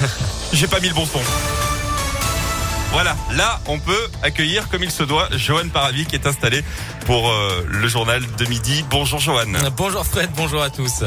J'ai pas mis le bon son. Voilà, là, on peut accueillir comme il se doit Johan Paravi qui est installé pour euh, le journal de midi. Bonjour Johan. Bonjour Fred, bonjour à tous.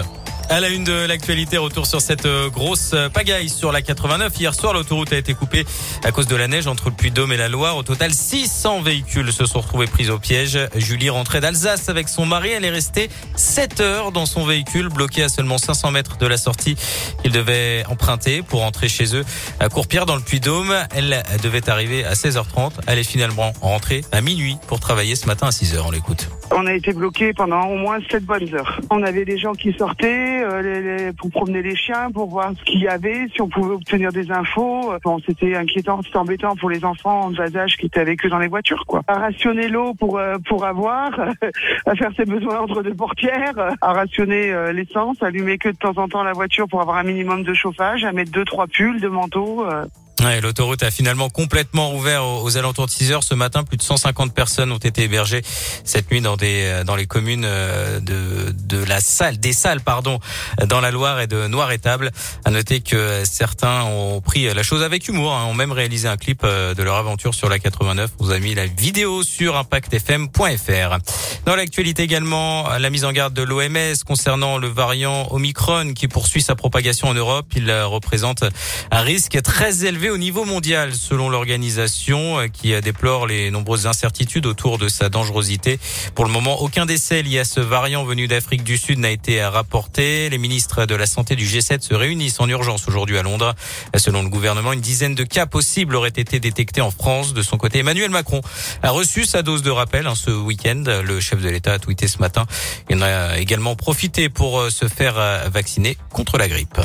À la une de l'actualité, retour sur cette euh, grosse euh, pagaille sur la 89. Hier soir, l'autoroute a été coupée à cause de la neige entre le Puy-de-Dôme et la Loire. Au total, 600 véhicules se sont retrouvés pris au piège. Julie rentrait d'Alsace avec son mari. Elle est restée 7 heures dans son véhicule, bloqué à seulement 500 mètres de la sortie qu'il devait emprunter pour rentrer chez eux à Courpierre dans le Puy-de-Dôme. Elle devait arriver à 16h30. Elle est finalement rentrée à minuit pour travailler ce matin à 6h. On l'écoute. On a été bloqué pendant au moins 7 bonnes heures. On avait des gens qui sortaient euh, les, les, pour promener les chiens, pour voir ce qu'il y avait, si on pouvait obtenir des infos. Bon, c'était inquiétant, c'était embêtant pour les enfants en bas âge qui étaient avec eux dans les voitures. Quoi. À rationner l'eau pour euh, pour avoir, à faire ses besoins entre deux portières, à rationner euh, l'essence, allumer que de temps en temps la voiture pour avoir un minimum de chauffage, à mettre deux trois pulls, deux manteaux. Ouais, L'autoroute a finalement complètement rouvert aux, aux alentours de 6 heures ce matin. Plus de 150 personnes ont été hébergées cette nuit dans des euh, dans les communes euh, de de la salle des salles pardon dans la Loire et de Noir-Étable. À noter que certains ont pris la chose avec humour, hein, ont même réalisé un clip euh, de leur aventure sur la 89. On vous a mis la vidéo sur impactfm.fr. Dans l'actualité également, la mise en garde de l'OMS concernant le variant Omicron qui poursuit sa propagation en Europe. Il représente un risque très élevé au niveau mondial selon l'organisation euh, qui déplore les nombreuses incertitudes autour de sa dangerosité. Pour le moment, aucun décès lié à ce variant venu d'Afrique du Sud n'a été rapporté. Les ministres de la Santé du G7 se réunissent en urgence aujourd'hui à Londres. Selon le gouvernement, une dizaine de cas possibles auraient été détectés en France. De son côté, Emmanuel Macron a reçu sa dose de rappel hein, ce week-end. Le chef de l'État a tweeté ce matin. Il en a également profité pour euh, se faire euh, vacciner contre la grippe.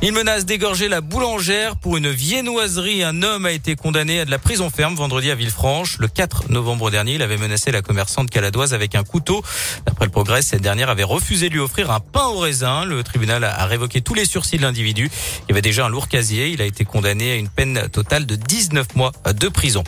Il menace d'égorger la boulangère pour une viennoiserie. Un homme a été condamné à de la prison ferme vendredi à Villefranche. Le 4 novembre dernier, il avait menacé la commerçante caladoise avec un couteau. D'après le progrès, cette dernière avait refusé de lui offrir un pain au raisin. Le tribunal a révoqué tous les sursis de l'individu. Il avait déjà un lourd casier. Il a été condamné à une peine totale de 19 mois de prison.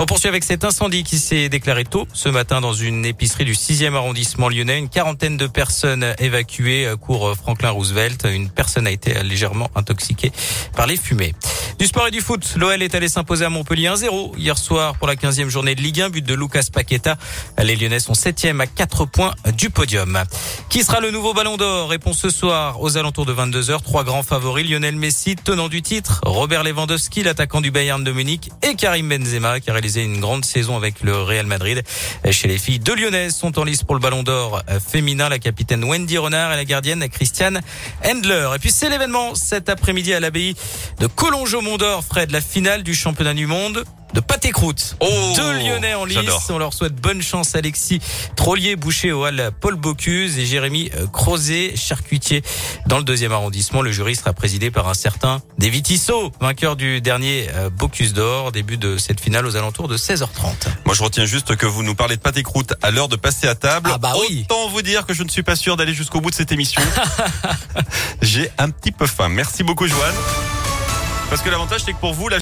On poursuit avec cet incendie qui s'est déclaré tôt ce matin dans une épicerie du 6e arrondissement lyonnais. Une quarantaine de personnes évacuées cours Franklin Roosevelt. Une personne a été légèrement intoxiquée par les fumées. Du sport et du foot, l'OL est allé s'imposer à Montpellier 1-0 hier soir pour la 15e journée de Ligue 1, but de Lucas Paqueta. Les Lyonnais sont 7e à 4 points du podium. Qui sera le nouveau ballon d'or Réponse ce soir aux alentours de 22h. Trois grands favoris, Lionel Messi, tenant du titre, Robert Lewandowski, l'attaquant du Bayern de Munich et Karim Benzema qui a réalisé une grande saison avec le Real Madrid. Chez les filles, deux Lyonnaises sont en lice pour le ballon d'or féminin, la capitaine Wendy Renard et la gardienne Christiane Endler. Et puis c'est l'événement cet après-midi à l'abbaye de Collonges Mont-d'Or, Fred, la finale du championnat du monde de pâté croûte. Oh, Deux Lyonnais en lice. On leur souhaite bonne chance. Alexis Trollier, boucher au hall Paul Bocuse et Jérémy euh, Crozet, charcutier dans le deuxième arrondissement. Le jury sera présidé par un certain David Tissot, vainqueur du dernier euh, Bocuse d'or. Début de cette finale aux alentours de 16h30. Moi, je retiens juste que vous nous parlez de pâté croûte à l'heure de passer à table. Ah bah oui. Autant vous dire que je ne suis pas sûr d'aller jusqu'au bout de cette émission. J'ai un petit peu faim. Merci beaucoup, Joanne. Parce que l'avantage, c'est que pour vous, la